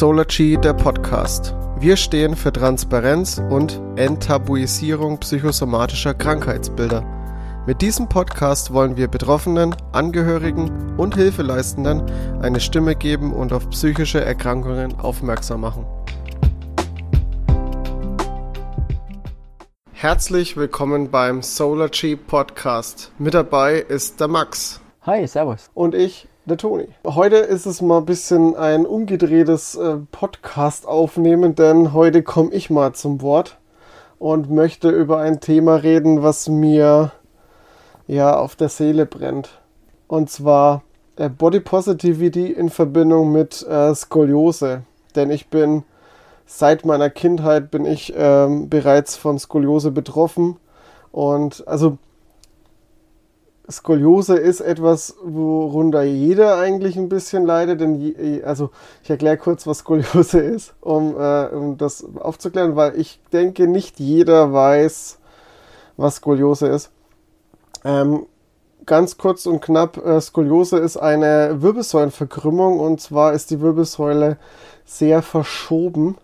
Solargy, der Podcast. Wir stehen für Transparenz und Enttabuisierung psychosomatischer Krankheitsbilder. Mit diesem Podcast wollen wir Betroffenen, Angehörigen und Hilfeleistenden eine Stimme geben und auf psychische Erkrankungen aufmerksam machen. Herzlich willkommen beim Solargy Podcast. Mit dabei ist der Max. Hi, servus. Und ich, der Toni. Heute ist es mal ein bisschen ein umgedrehtes äh, Podcast aufnehmen, denn heute komme ich mal zum Wort und möchte über ein Thema reden, was mir ja auf der Seele brennt. Und zwar äh, Body Positivity in Verbindung mit äh, Skoliose. Denn ich bin seit meiner Kindheit bin ich ähm, bereits von Skoliose betroffen. Und also Skoliose ist etwas, worunter jeder eigentlich ein bisschen leidet. Denn je, also ich erkläre kurz, was Skoliose ist, um, äh, um das aufzuklären, weil ich denke, nicht jeder weiß, was Skoliose ist. Ähm, ganz kurz und knapp, äh, Skoliose ist eine Wirbelsäulenverkrümmung und zwar ist die Wirbelsäule sehr verschoben.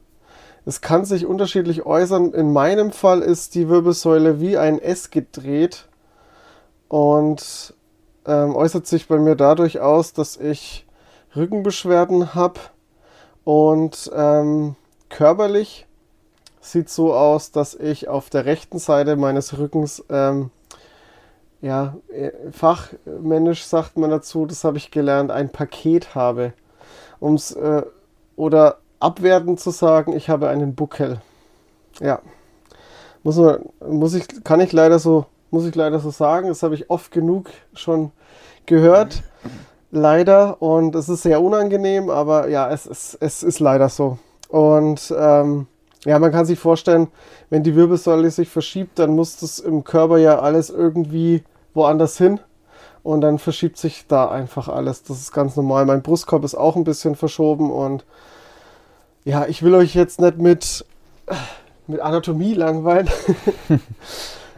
Es kann sich unterschiedlich äußern. In meinem Fall ist die Wirbelsäule wie ein S gedreht und ähm, äußert sich bei mir dadurch aus, dass ich Rückenbeschwerden habe und ähm, körperlich sieht so aus, dass ich auf der rechten Seite meines Rückens, ähm, ja, äh, fachmännisch sagt man dazu, das habe ich gelernt, ein Paket habe. Um's, äh, oder abwertend zu sagen, ich habe einen Buckel. Ja. Muss man, muss ich, kann ich leider so muss ich leider so sagen. Das habe ich oft genug schon gehört. Leider. Und es ist sehr unangenehm, aber ja, es, es, es ist leider so. Und ähm, ja, man kann sich vorstellen, wenn die Wirbelsäule sich verschiebt, dann muss das im Körper ja alles irgendwie woanders hin. Und dann verschiebt sich da einfach alles. Das ist ganz normal. Mein Brustkorb ist auch ein bisschen verschoben. Und ja, ich will euch jetzt nicht mit, mit Anatomie langweilen.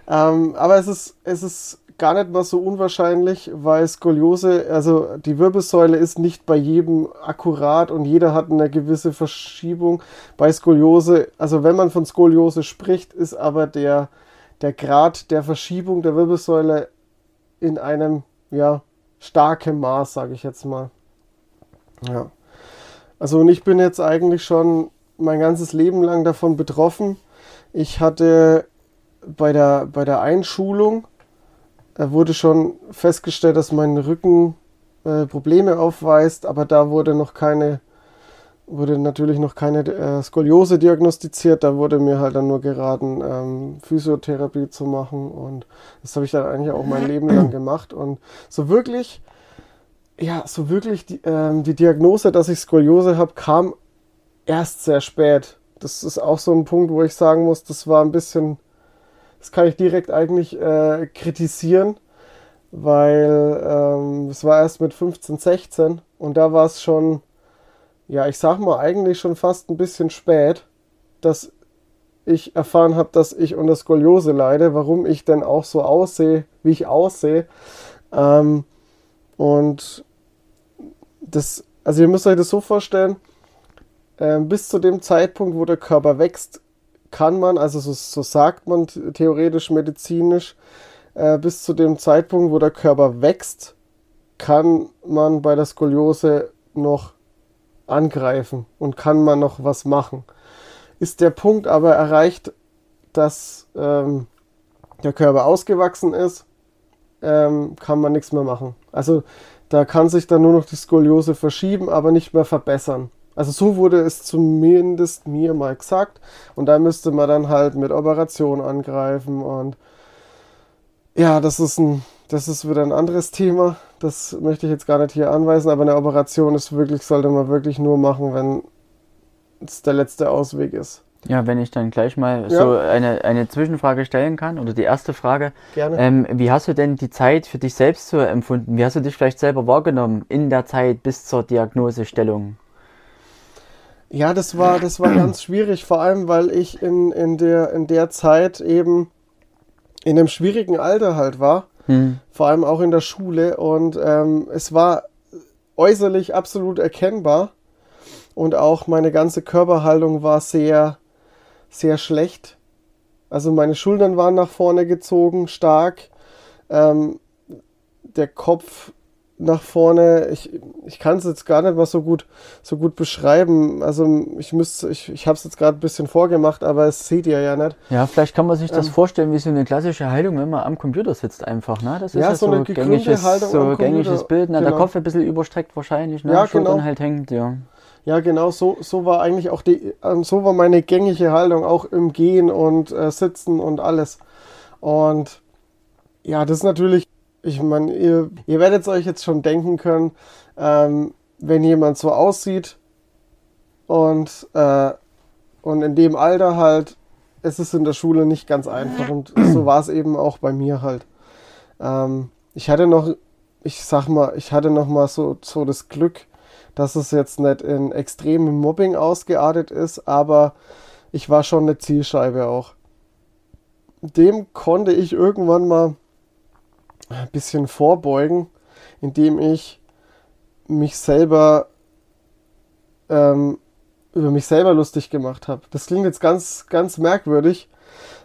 Ähm, aber es ist, es ist gar nicht mal so unwahrscheinlich, weil Skoliose, also die Wirbelsäule ist nicht bei jedem akkurat und jeder hat eine gewisse Verschiebung. Bei Skoliose, also wenn man von Skoliose spricht, ist aber der, der Grad der Verschiebung der Wirbelsäule in einem, ja, starken Maß, sage ich jetzt mal. Ja. Also und ich bin jetzt eigentlich schon mein ganzes Leben lang davon betroffen. Ich hatte bei der, bei der Einschulung wurde schon festgestellt, dass mein Rücken äh, Probleme aufweist, aber da wurde noch keine, wurde natürlich noch keine äh, Skoliose diagnostiziert. Da wurde mir halt dann nur geraten, ähm, Physiotherapie zu machen und das habe ich dann eigentlich auch mein Leben lang gemacht und so wirklich, ja, so wirklich die, ähm, die Diagnose, dass ich Skoliose habe, kam erst sehr spät. Das ist auch so ein Punkt, wo ich sagen muss, das war ein bisschen das kann ich direkt eigentlich äh, kritisieren, weil ähm, es war erst mit 15, 16 und da war es schon, ja, ich sag mal eigentlich schon fast ein bisschen spät, dass ich erfahren habe, dass ich unter Skoliose leide, warum ich denn auch so aussehe, wie ich aussehe. Ähm, und das, also ihr müsst euch das so vorstellen, äh, bis zu dem Zeitpunkt, wo der Körper wächst, kann man, also so, so sagt man theoretisch medizinisch, äh, bis zu dem Zeitpunkt, wo der Körper wächst, kann man bei der Skoliose noch angreifen und kann man noch was machen. Ist der Punkt aber erreicht, dass ähm, der Körper ausgewachsen ist, ähm, kann man nichts mehr machen. Also da kann sich dann nur noch die Skoliose verschieben, aber nicht mehr verbessern. Also so wurde es zumindest mir mal gesagt. Und da müsste man dann halt mit Operation angreifen. Und ja, das ist ein, das ist wieder ein anderes Thema. Das möchte ich jetzt gar nicht hier anweisen, aber eine Operation ist wirklich, sollte man wirklich nur machen, wenn es der letzte Ausweg ist. Ja, wenn ich dann gleich mal ja. so eine, eine Zwischenfrage stellen kann, oder die erste Frage. Gerne. Ähm, wie hast du denn die Zeit für dich selbst so empfunden? Wie hast du dich vielleicht selber wahrgenommen in der Zeit bis zur Diagnosestellung? Ja, das war, das war ganz schwierig, vor allem weil ich in, in, der, in der Zeit eben in einem schwierigen Alter halt war, hm. vor allem auch in der Schule und ähm, es war äußerlich absolut erkennbar und auch meine ganze Körperhaltung war sehr, sehr schlecht. Also meine Schultern waren nach vorne gezogen, stark. Ähm, der Kopf nach vorne. Ich, ich kann es jetzt gar nicht mal so gut, so gut beschreiben. Also ich müsste, ich, ich habe es jetzt gerade ein bisschen vorgemacht, aber es seht ihr ja nicht. Ja, vielleicht kann man sich das ähm, vorstellen wie so eine klassische Haltung, wenn man am Computer sitzt einfach. Ne? Das ist ja, ja so, so gängiges, so gängiges Bild. Ne? Genau. Der Kopf ein bisschen überstreckt wahrscheinlich, ne? ja, Schultern genau. halt hängt, ja. Ja, genau, so, so war eigentlich auch die, ähm, so war meine gängige Haltung, auch im Gehen und äh, Sitzen und alles. Und ja, das ist natürlich ich meine, ihr, ihr werdet es euch jetzt schon denken können, ähm, wenn jemand so aussieht und, äh, und in dem Alter halt, es ist in der Schule nicht ganz einfach und so war es eben auch bei mir halt. Ähm, ich hatte noch, ich sag mal, ich hatte noch mal so, so das Glück, dass es jetzt nicht in extremem Mobbing ausgeartet ist, aber ich war schon eine Zielscheibe auch. Dem konnte ich irgendwann mal ein bisschen vorbeugen, indem ich mich selber ähm, über mich selber lustig gemacht habe. Das klingt jetzt ganz, ganz merkwürdig,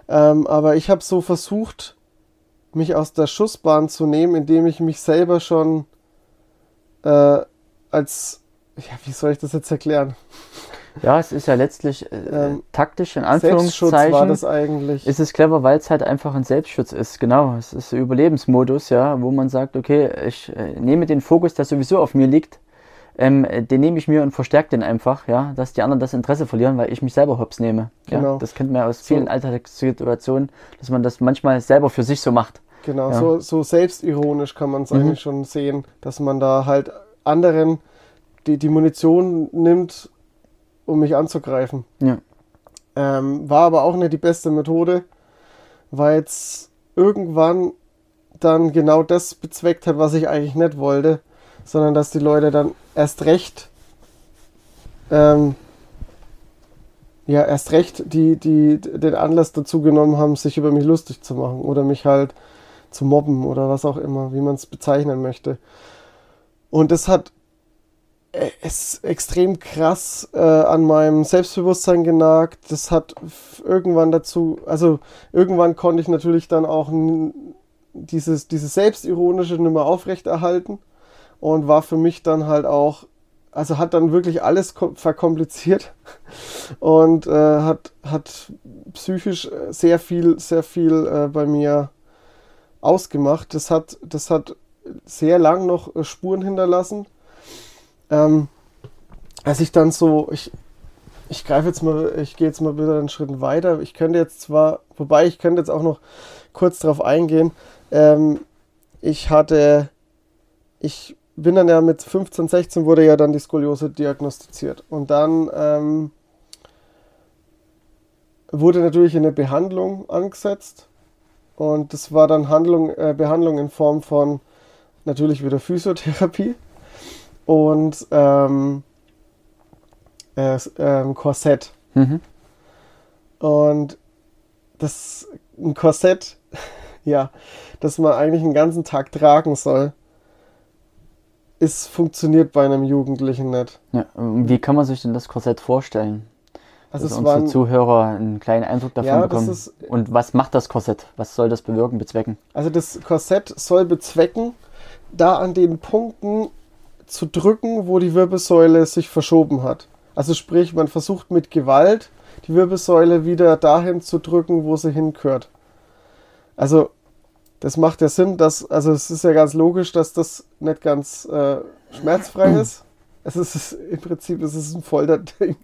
ähm, aber ich habe so versucht, mich aus der Schussbahn zu nehmen, indem ich mich selber schon äh, als, ja, wie soll ich das jetzt erklären? Ja, es ist ja letztlich äh, ähm, taktisch in Anführungszeichen. war das eigentlich. Ist es clever, weil es halt einfach ein Selbstschutz ist. Genau, es ist ein Überlebensmodus, ja, wo man sagt, okay, ich äh, nehme den Fokus, der sowieso auf mir liegt, ähm, den nehme ich mir und verstärke den einfach, ja, dass die anderen das Interesse verlieren, weil ich mich selber hops nehme. Genau. Ja, das kennt man ja aus vielen so. Alltagssituationen, dass man das manchmal selber für sich so macht. Genau, ja. so, so selbstironisch kann man es mhm. eigentlich schon sehen, dass man da halt anderen die, die Munition nimmt um mich anzugreifen. Ja. Ähm, war aber auch nicht die beste Methode, weil es irgendwann dann genau das bezweckt hat, was ich eigentlich nicht wollte, sondern dass die Leute dann erst recht, ähm, ja, erst recht die, die den Anlass dazu genommen haben, sich über mich lustig zu machen oder mich halt zu mobben oder was auch immer, wie man es bezeichnen möchte. Und das hat ist extrem krass äh, an meinem Selbstbewusstsein genagt. Das hat irgendwann dazu, also irgendwann konnte ich natürlich dann auch dieses, dieses Selbstironische nicht mehr aufrechterhalten und war für mich dann halt auch, also hat dann wirklich alles verkompliziert und äh, hat, hat psychisch sehr viel, sehr viel äh, bei mir ausgemacht. Das hat, das hat sehr lang noch äh, Spuren hinterlassen ähm, als ich dann so, ich, ich greife jetzt mal, ich gehe jetzt mal wieder einen Schritt weiter. Ich könnte jetzt zwar, wobei ich könnte jetzt auch noch kurz darauf eingehen. Ähm, ich hatte, ich bin dann ja mit 15, 16 wurde ja dann die Skoliose diagnostiziert. Und dann ähm, wurde natürlich eine Behandlung angesetzt. Und das war dann Handlung, äh, Behandlung in Form von natürlich wieder Physiotherapie und ähm, äh, ähm, Korsett. Mhm. Und das ein Korsett, ja, das man eigentlich den ganzen Tag tragen soll, ist funktioniert bei einem Jugendlichen nicht. Ja, wie kann man sich denn das Korsett vorstellen? Also dass unsere waren, Zuhörer einen kleinen Eindruck davon ja, bekommen. Ist, Und was macht das Korsett? Was soll das bewirken, bezwecken? Also das Korsett soll bezwecken, da an den Punkten zu drücken, wo die Wirbelsäule sich verschoben hat. Also sprich, man versucht mit Gewalt die Wirbelsäule wieder dahin zu drücken, wo sie hingehört. Also das macht ja Sinn, dass, also es ist ja ganz logisch, dass das nicht ganz äh, schmerzfrei ist. Es ist im Prinzip es ist ein Folterding.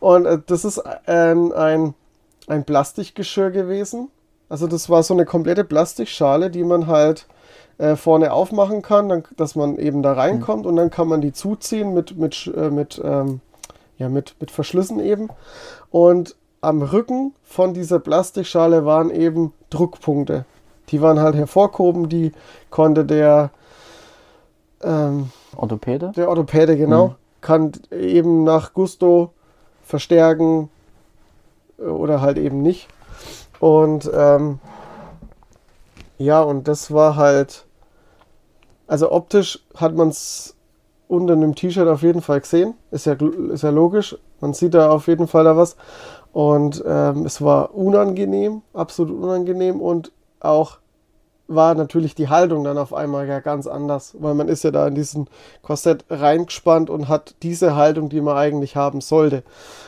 Und äh, das ist ein, ein, ein Plastikgeschirr gewesen. Also das war so eine komplette Plastikschale, die man halt äh, vorne aufmachen kann, dann, dass man eben da reinkommt mhm. und dann kann man die zuziehen mit, mit, äh, mit, ähm, ja, mit, mit Verschlüssen eben. Und am Rücken von dieser Plastikschale waren eben Druckpunkte. Die waren halt hervorgehoben, die konnte der ähm, Orthopäde? Der Orthopäde, genau. Mhm. Kann eben nach Gusto verstärken äh, oder halt eben nicht. Und ähm, ja, und das war halt also optisch hat man es unter dem T-Shirt auf jeden Fall gesehen. Ist ja, ist ja logisch. Man sieht da auf jeden Fall da was. Und ähm, es war unangenehm, absolut unangenehm und auch war natürlich die Haltung dann auf einmal ja ganz anders, weil man ist ja da in diesen Korsett reingespannt und hat diese Haltung, die man eigentlich haben sollte.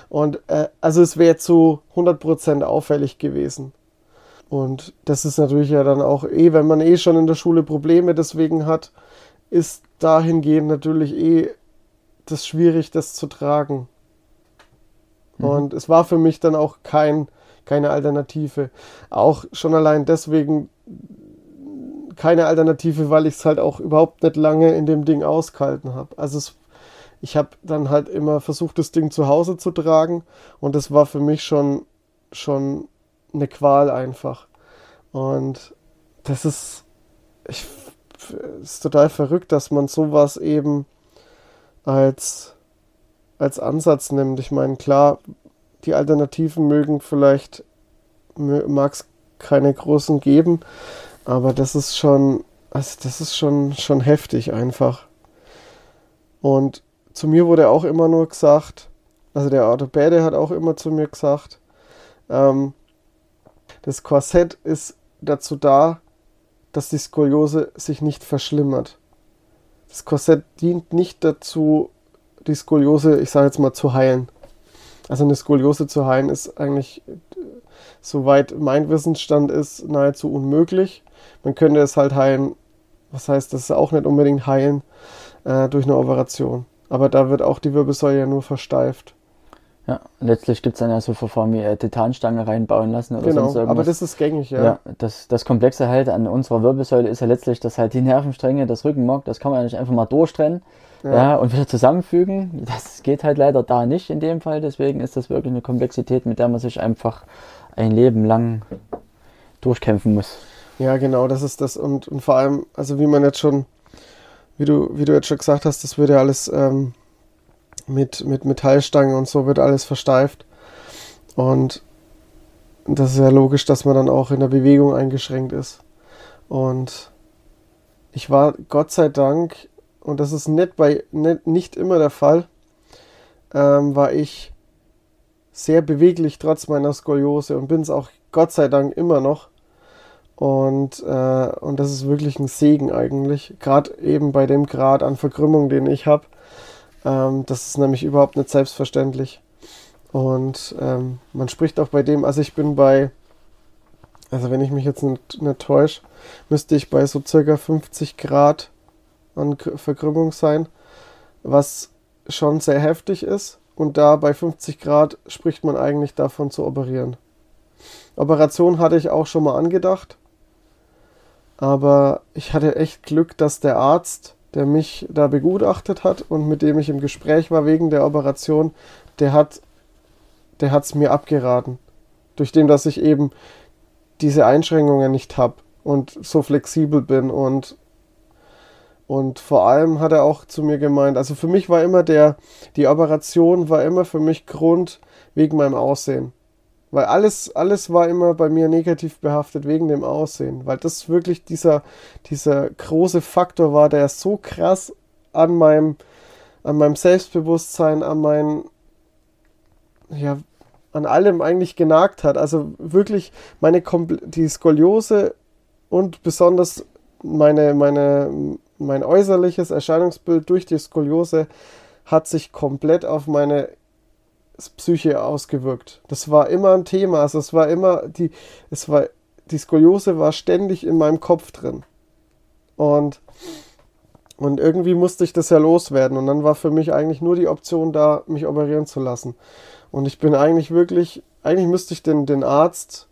Und äh, also es wäre zu 100% auffällig gewesen. Und das ist natürlich ja dann auch eh, wenn man eh schon in der Schule Probleme deswegen hat, ist dahingehend natürlich eh das schwierig, das zu tragen. Mhm. Und es war für mich dann auch kein, keine Alternative. Auch schon allein deswegen keine Alternative, weil ich es halt auch überhaupt nicht lange in dem Ding ausgehalten habe. Also es, ich habe dann halt immer versucht, das Ding zu Hause zu tragen und das war für mich schon, schon eine Qual einfach. Und das ist, ich, ist total verrückt, dass man sowas eben als, als Ansatz nimmt. Ich meine, klar, die Alternativen mögen vielleicht, mag es keine großen geben, aber das ist schon, also das ist schon, schon heftig einfach. Und zu mir wurde auch immer nur gesagt, also der Orthopäde hat auch immer zu mir gesagt, ähm, das Korsett ist dazu da, dass die Skoliose sich nicht verschlimmert. Das Korsett dient nicht dazu, die Skoliose, ich sage jetzt mal, zu heilen. Also eine Skoliose zu heilen ist eigentlich, soweit mein Wissensstand ist, nahezu unmöglich. Man könnte es halt heilen, was heißt das ist auch nicht unbedingt heilen, äh, durch eine Operation. Aber da wird auch die Wirbelsäule ja nur versteift. Ja, letztlich gibt es dann ja so Verfahren wie äh, Titanstange reinbauen lassen oder genau, sonst irgendwas. aber das ist gängig, ja. ja das, das Komplexe halt an unserer Wirbelsäule ist ja letztlich, dass halt die Nervenstränge, das Rückenmark, das kann man ja nicht einfach mal durchtrennen ja. ja. und wieder zusammenfügen. Das geht halt leider da nicht in dem Fall, deswegen ist das wirklich eine Komplexität, mit der man sich einfach ein Leben lang durchkämpfen muss. Ja, genau, das ist das. Und, und vor allem, also wie man jetzt schon, wie du, wie du jetzt schon gesagt hast, das wird ja alles ähm, mit, mit Metallstangen und so wird alles versteift. Und das ist ja logisch, dass man dann auch in der Bewegung eingeschränkt ist. Und ich war Gott sei Dank, und das ist nicht, bei, nicht, nicht immer der Fall, ähm, war ich sehr beweglich trotz meiner Skoliose und bin es auch Gott sei Dank immer noch. Und, äh, und das ist wirklich ein Segen eigentlich, gerade eben bei dem Grad an Verkrümmung, den ich habe. Ähm, das ist nämlich überhaupt nicht selbstverständlich. Und ähm, man spricht auch bei dem, also ich bin bei, also wenn ich mich jetzt nicht, nicht täusche, müsste ich bei so circa 50 Grad an Verkrümmung sein, was schon sehr heftig ist. Und da bei 50 Grad spricht man eigentlich davon zu operieren. Operation hatte ich auch schon mal angedacht, aber ich hatte echt Glück, dass der Arzt der mich da begutachtet hat und mit dem ich im Gespräch war wegen der Operation, der hat der hat es mir abgeraten. Durch dem, dass ich eben diese Einschränkungen nicht habe und so flexibel bin und und vor allem hat er auch zu mir gemeint, also für mich war immer der, die Operation war immer für mich Grund wegen meinem Aussehen. Weil alles, alles war immer bei mir negativ behaftet wegen dem Aussehen. Weil das wirklich dieser, dieser große Faktor war, der so krass an meinem, an meinem Selbstbewusstsein, an meinen, ja, an allem eigentlich genagt hat. Also wirklich meine Kompl die Skoliose und besonders meine, meine, mein äußerliches Erscheinungsbild durch die Skoliose hat sich komplett auf meine Psyche ausgewirkt. Das war immer ein Thema. Also es war immer die, es war, die Skoliose war ständig in meinem Kopf drin. Und, und irgendwie musste ich das ja loswerden. Und dann war für mich eigentlich nur die Option da, mich operieren zu lassen. Und ich bin eigentlich wirklich, eigentlich müsste ich den, den Arzt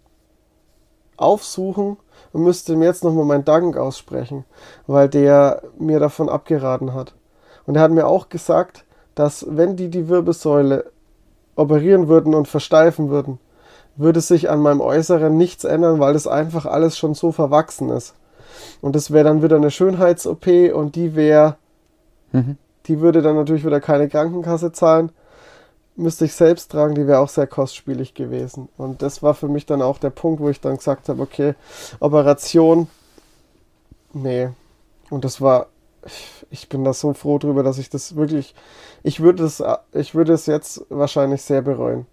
aufsuchen und müsste ihm jetzt nochmal meinen Dank aussprechen, weil der mir davon abgeraten hat. Und er hat mir auch gesagt, dass wenn die die Wirbelsäule operieren würden und versteifen würden, würde sich an meinem Äußeren nichts ändern, weil das einfach alles schon so verwachsen ist. Und das wäre dann wieder eine Schönheits-OP und die wäre, mhm. die würde dann natürlich wieder keine Krankenkasse zahlen. Müsste ich selbst tragen, die wäre auch sehr kostspielig gewesen. Und das war für mich dann auch der Punkt, wo ich dann gesagt habe, okay, Operation, nee. Und das war ich bin da so froh drüber, dass ich das wirklich, ich würde es, ich würde es jetzt wahrscheinlich sehr bereuen.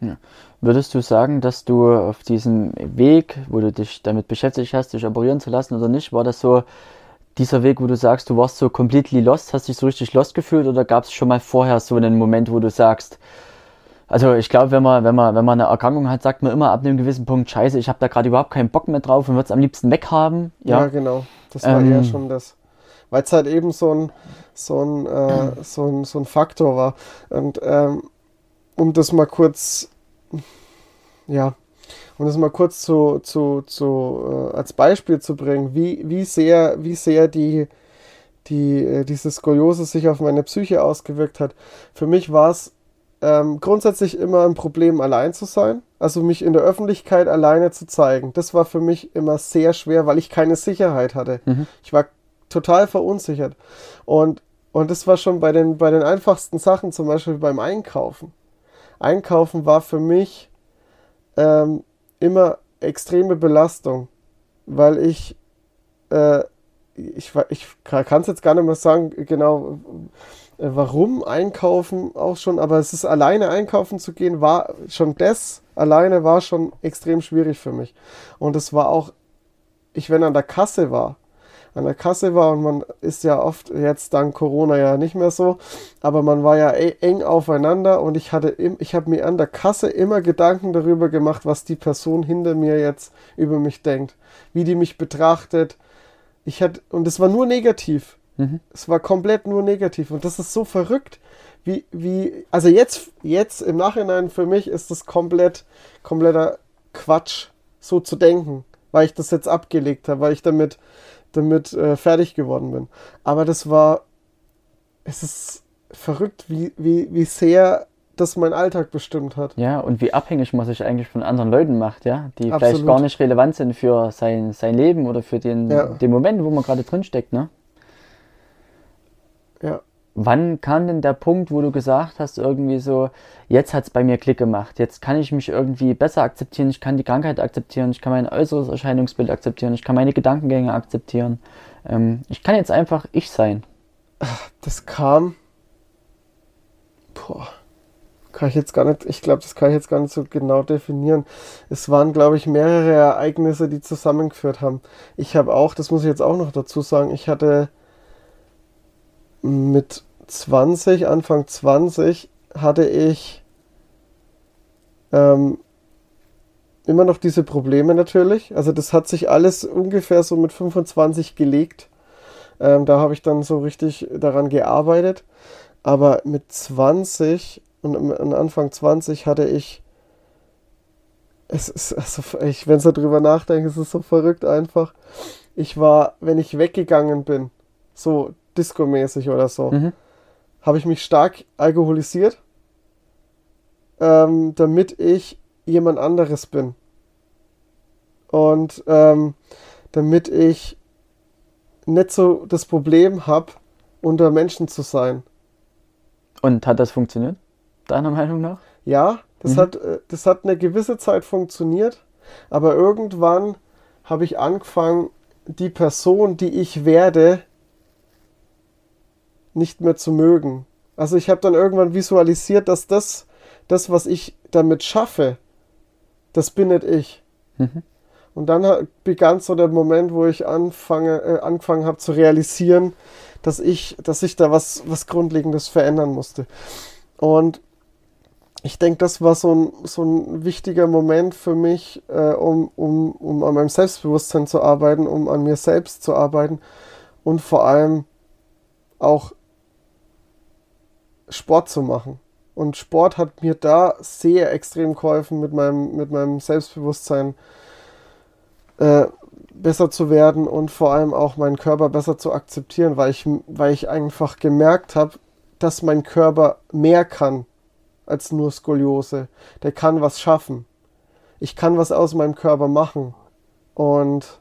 Ja. Würdest du sagen, dass du auf diesem Weg, wo du dich damit beschäftigt hast, dich operieren zu lassen oder nicht, war das so dieser Weg, wo du sagst, du warst so completely lost, hast dich so richtig lost gefühlt oder gab es schon mal vorher so einen Moment, wo du sagst, also ich glaube, wenn man, wenn, man, wenn man eine Erkrankung hat, sagt man immer ab einem gewissen Punkt, scheiße, ich habe da gerade überhaupt keinen Bock mehr drauf und würde es am liebsten weghaben. Ja, ja genau. Das war ähm, eher schon das. Weil es halt eben so ein, so, ein, äh, so, ein, so ein Faktor war. Und ähm, um das mal kurz, ja, um das mal kurz zu, zu, zu, äh, als Beispiel zu bringen, wie, wie sehr, wie sehr die, die, äh, diese Skoliose sich auf meine Psyche ausgewirkt hat. Für mich war es ähm, grundsätzlich immer ein Problem, allein zu sein. Also mich in der Öffentlichkeit alleine zu zeigen. Das war für mich immer sehr schwer, weil ich keine Sicherheit hatte. Mhm. Ich war total verunsichert. Und, und das war schon bei den, bei den einfachsten Sachen, zum Beispiel beim Einkaufen. Einkaufen war für mich ähm, immer extreme Belastung, weil ich, äh, ich, ich kann es jetzt gar nicht mehr sagen, genau äh, warum einkaufen auch schon, aber es ist alleine einkaufen zu gehen, war schon das alleine war schon extrem schwierig für mich. Und es war auch, ich wenn an der Kasse war, an der Kasse war und man ist ja oft jetzt dank Corona ja nicht mehr so, aber man war ja e-, eng aufeinander und ich hatte ich habe mir an der Kasse immer Gedanken darüber gemacht, was die Person hinter mir jetzt über mich denkt, wie die mich betrachtet. Ich hatte und es war nur negativ. Mhm. Es war komplett nur negativ und das ist so verrückt, wie wie also jetzt jetzt im Nachhinein für mich ist das komplett kompletter Quatsch so zu denken, weil ich das jetzt abgelegt habe, weil ich damit damit äh, fertig geworden bin. Aber das war, es ist verrückt, wie, wie, wie sehr das mein Alltag bestimmt hat. Ja, und wie abhängig man sich eigentlich von anderen Leuten macht, ja, die Absolut. vielleicht gar nicht relevant sind für sein, sein Leben oder für den, ja. den Moment, wo man gerade drin steckt, ne? Ja, wann kam denn der Punkt, wo du gesagt hast, irgendwie so, jetzt hat es bei mir Klick gemacht, jetzt kann ich mich irgendwie besser akzeptieren, ich kann die Krankheit akzeptieren, ich kann mein äußeres Erscheinungsbild akzeptieren, ich kann meine Gedankengänge akzeptieren. Ähm, ich kann jetzt einfach ich sein. Das kam. Boah. Kann ich jetzt gar nicht, ich glaube, das kann ich jetzt gar nicht so genau definieren. Es waren, glaube ich, mehrere Ereignisse, die zusammengeführt haben. Ich habe auch, das muss ich jetzt auch noch dazu sagen, ich hatte mit 20, Anfang 20, hatte ich ähm, immer noch diese Probleme natürlich. Also das hat sich alles ungefähr so mit 25 gelegt. Ähm, da habe ich dann so richtig daran gearbeitet. Aber mit 20 und Anfang 20 hatte ich. Es ist, also, ich, wenn ich so drüber nachdenke, ist es so verrückt einfach. Ich war, wenn ich weggegangen bin, so Disco-mäßig oder so, mhm. habe ich mich stark alkoholisiert, ähm, damit ich jemand anderes bin. Und ähm, damit ich nicht so das Problem habe, unter Menschen zu sein. Und hat das funktioniert, deiner Meinung nach? Ja, das, mhm. hat, äh, das hat eine gewisse Zeit funktioniert, aber irgendwann habe ich angefangen, die Person, die ich werde, nicht mehr zu mögen. Also ich habe dann irgendwann visualisiert, dass das, das, was ich damit schaffe, das bin nicht ich. Mhm. Und dann begann so der Moment, wo ich anfange, äh, angefangen habe zu realisieren, dass ich, dass ich da was, was Grundlegendes verändern musste. Und ich denke, das war so ein, so ein wichtiger Moment für mich, äh, um, um, um an meinem Selbstbewusstsein zu arbeiten, um an mir selbst zu arbeiten und vor allem auch Sport zu machen. Und Sport hat mir da sehr extrem geholfen, mit meinem, mit meinem Selbstbewusstsein äh, besser zu werden und vor allem auch meinen Körper besser zu akzeptieren, weil ich, weil ich einfach gemerkt habe, dass mein Körper mehr kann als nur Skoliose. Der kann was schaffen. Ich kann was aus meinem Körper machen. Und,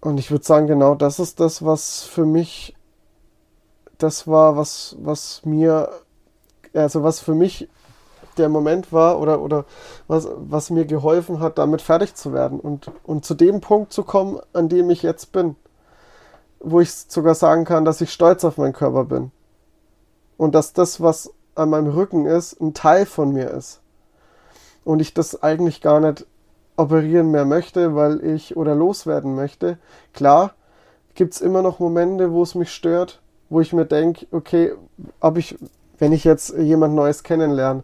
und ich würde sagen, genau das ist das, was für mich das war, was, was mir, also was für mich der Moment war oder, oder was, was mir geholfen hat, damit fertig zu werden und, und zu dem Punkt zu kommen, an dem ich jetzt bin. wo ich sogar sagen kann, dass ich stolz auf meinen Körper bin. Und dass das, was an meinem Rücken ist, ein Teil von mir ist. Und ich das eigentlich gar nicht operieren mehr möchte, weil ich oder loswerden möchte. Klar, gibt es immer noch Momente, wo es mich stört, wo ich mir denke, okay, ob ich, wenn ich jetzt jemand Neues kennenlerne,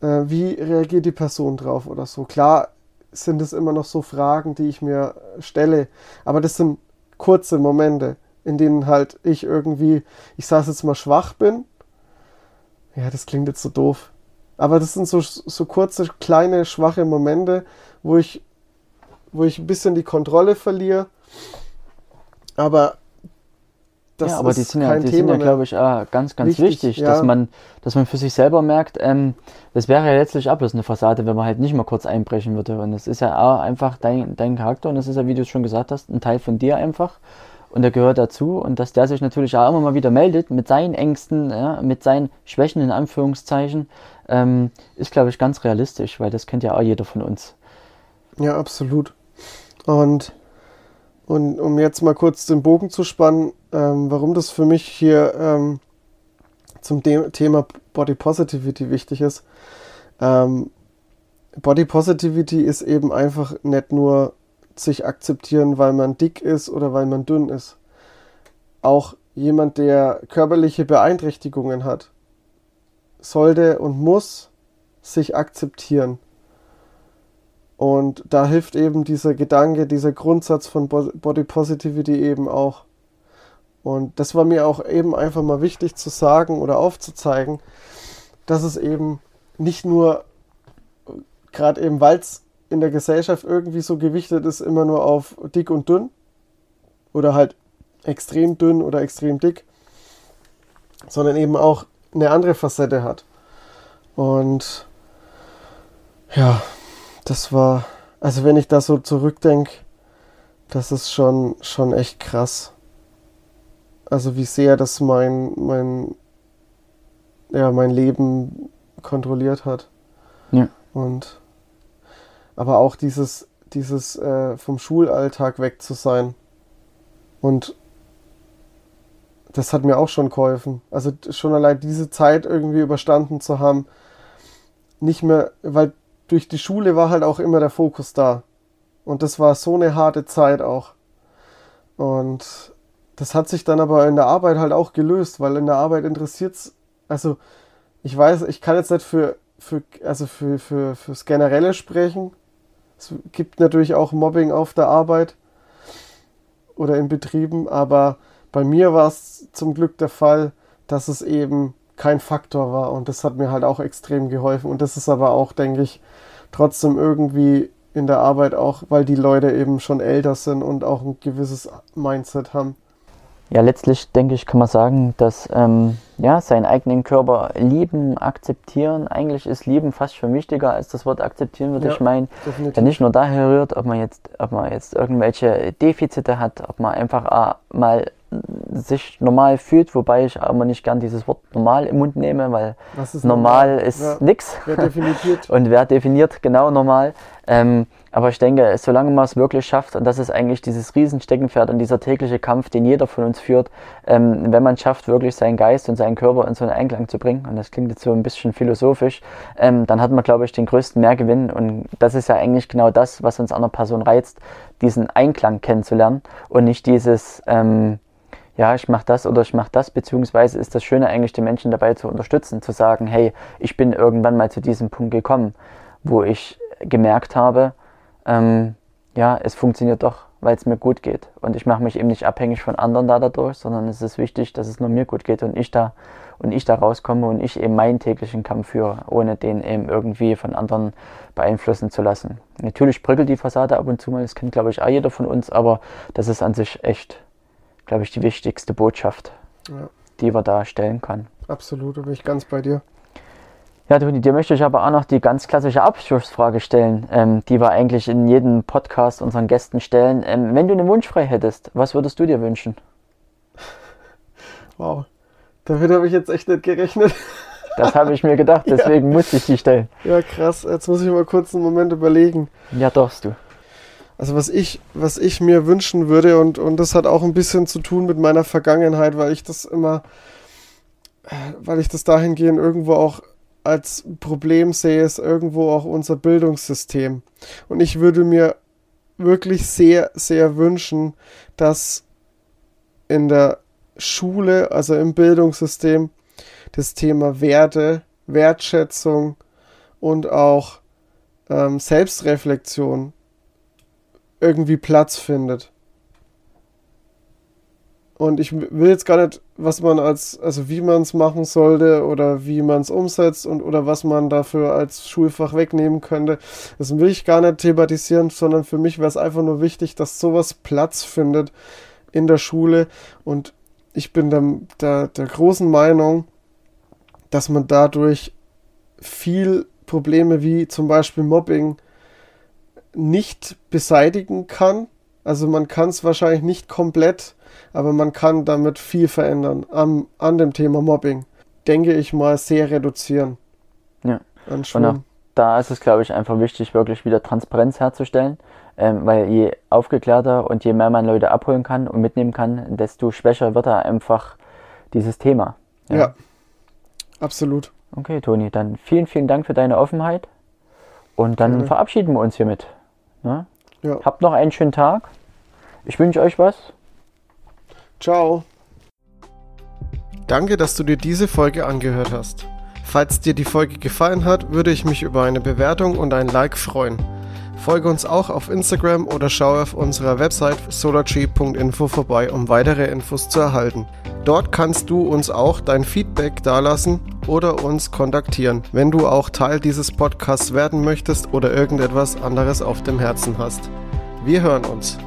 äh, wie reagiert die Person drauf oder so. Klar sind es immer noch so Fragen, die ich mir stelle, aber das sind kurze Momente, in denen halt ich irgendwie, ich sage jetzt mal, schwach bin. Ja, das klingt jetzt so doof. Aber das sind so, so kurze, kleine, schwache Momente, wo ich, wo ich ein bisschen die Kontrolle verliere. Aber das ja, aber die sind ja, die sind ja glaube ich, auch ganz, ganz wichtig, wichtig ja. dass, man, dass man für sich selber merkt, ähm, das wäre ja letztlich auch bloß eine Fassade, wenn man halt nicht mal kurz einbrechen würde. Und es ist ja auch einfach dein, dein Charakter und es ist ja, wie du es schon gesagt hast, ein Teil von dir einfach. Und der gehört dazu. Und dass der sich natürlich auch immer mal wieder meldet mit seinen Ängsten, ja, mit seinen Schwächen in Anführungszeichen, ähm, ist, glaube ich, ganz realistisch, weil das kennt ja auch jeder von uns. Ja, absolut. Und und um jetzt mal kurz den Bogen zu spannen, ähm, warum das für mich hier ähm, zum De Thema Body Positivity wichtig ist. Ähm, Body Positivity ist eben einfach nicht nur sich akzeptieren, weil man dick ist oder weil man dünn ist. Auch jemand, der körperliche Beeinträchtigungen hat, sollte und muss sich akzeptieren. Und da hilft eben dieser Gedanke, dieser Grundsatz von Body Positivity eben auch. Und das war mir auch eben einfach mal wichtig zu sagen oder aufzuzeigen, dass es eben nicht nur, gerade eben weil es in der Gesellschaft irgendwie so gewichtet ist, immer nur auf dick und dünn oder halt extrem dünn oder extrem dick, sondern eben auch eine andere Facette hat. Und ja, das war, also wenn ich da so zurückdenke, das ist schon, schon echt krass. Also wie sehr das mein, mein, ja, mein Leben kontrolliert hat. Ja. Und aber auch dieses, dieses äh, vom Schulalltag weg zu sein. Und das hat mir auch schon geholfen. Also schon allein diese Zeit irgendwie überstanden zu haben. Nicht mehr, weil durch die Schule war halt auch immer der Fokus da. Und das war so eine harte Zeit auch. Und das hat sich dann aber in der Arbeit halt auch gelöst, weil in der Arbeit interessiert es, also ich weiß, ich kann jetzt nicht für, für, also für, für, fürs Generelle sprechen. Es gibt natürlich auch Mobbing auf der Arbeit oder in Betrieben, aber bei mir war es zum Glück der Fall, dass es eben kein Faktor war und das hat mir halt auch extrem geholfen und das ist aber auch, denke ich, trotzdem irgendwie in der Arbeit auch, weil die Leute eben schon älter sind und auch ein gewisses Mindset haben. Ja, letztlich denke ich, kann man sagen, dass ähm, ja, seinen eigenen Körper lieben, akzeptieren, eigentlich ist lieben fast schon wichtiger als das Wort akzeptieren, würde ja, ich meinen. Der nicht nur daher rührt, ob man jetzt, ob man jetzt irgendwelche Defizite hat, ob man einfach mal sich normal fühlt, wobei ich aber nicht gern dieses Wort normal im Mund nehme, weil ist normal, normal, ist ja. nix. Wer definiert? und wer definiert genau normal? Ähm, aber ich denke, solange man es wirklich schafft, und das ist eigentlich dieses Riesensteckenpferd und dieser tägliche Kampf, den jeder von uns führt, ähm, wenn man schafft, wirklich seinen Geist und seinen Körper in so einen Einklang zu bringen, und das klingt jetzt so ein bisschen philosophisch, ähm, dann hat man, glaube ich, den größten Mehrgewinn. Und das ist ja eigentlich genau das, was uns an einer Person reizt, diesen Einklang kennenzulernen und nicht dieses, ähm, ja, ich mache das oder ich mache das, beziehungsweise ist das Schöne eigentlich, den Menschen dabei zu unterstützen, zu sagen, hey, ich bin irgendwann mal zu diesem Punkt gekommen, wo ich gemerkt habe, ähm, ja, es funktioniert doch, weil es mir gut geht. Und ich mache mich eben nicht abhängig von anderen da dadurch, sondern es ist wichtig, dass es nur mir gut geht und ich da und ich da rauskomme und ich eben meinen täglichen Kampf führe, ohne den eben irgendwie von anderen beeinflussen zu lassen. Natürlich bröckelt die Fassade ab und zu mal, das kennt glaube ich auch jeder von uns, aber das ist an sich echt glaube ich, die wichtigste Botschaft, ja. die man da stellen kann. Absolut, da bin ich ganz bei dir. Ja, Toni, dir möchte ich aber auch noch die ganz klassische Abschlussfrage stellen, ähm, die wir eigentlich in jedem Podcast unseren Gästen stellen. Ähm, wenn du einen Wunsch frei hättest, was würdest du dir wünschen? Wow, damit habe ich jetzt echt nicht gerechnet. Das habe ich mir gedacht, deswegen ja. musste ich die stellen. Ja, krass. Jetzt muss ich mal kurz einen Moment überlegen. Ja, darfst du. also was ich, was ich mir wünschen würde und, und das hat auch ein bisschen zu tun mit meiner Vergangenheit, weil ich das immer, weil ich das dahingehend irgendwo auch als Problem sehe, ist irgendwo auch unser Bildungssystem. Und ich würde mir wirklich sehr, sehr wünschen, dass in der Schule, also im Bildungssystem, das Thema Werte, Wertschätzung und auch ähm, Selbstreflexion irgendwie Platz findet. Und ich will jetzt gar nicht, was man als, also wie man es machen sollte oder wie man es umsetzt und oder was man dafür als Schulfach wegnehmen könnte. Das will ich gar nicht thematisieren, sondern für mich wäre es einfach nur wichtig, dass sowas Platz findet in der Schule. Und ich bin der, der, der großen Meinung, dass man dadurch viel Probleme wie zum Beispiel Mobbing nicht beseitigen kann. Also man kann es wahrscheinlich nicht komplett aber man kann damit viel verändern an, an dem Thema Mobbing. Denke ich mal, sehr reduzieren. Ja. Und auch da ist es, glaube ich, einfach wichtig, wirklich wieder Transparenz herzustellen, ähm, weil je aufgeklärter und je mehr man Leute abholen kann und mitnehmen kann, desto schwächer wird da einfach dieses Thema. Ja, ja absolut. Okay, Toni, dann vielen, vielen Dank für deine Offenheit und dann Gerne. verabschieden wir uns hiermit. Ne? Ja. Habt noch einen schönen Tag. Ich wünsche euch was Ciao. Danke, dass du dir diese Folge angehört hast. Falls dir die Folge gefallen hat, würde ich mich über eine Bewertung und ein Like freuen. Folge uns auch auf Instagram oder schau auf unserer Website solartree.info vorbei, um weitere Infos zu erhalten. Dort kannst du uns auch dein Feedback dalassen oder uns kontaktieren, wenn du auch Teil dieses Podcasts werden möchtest oder irgendetwas anderes auf dem Herzen hast. Wir hören uns.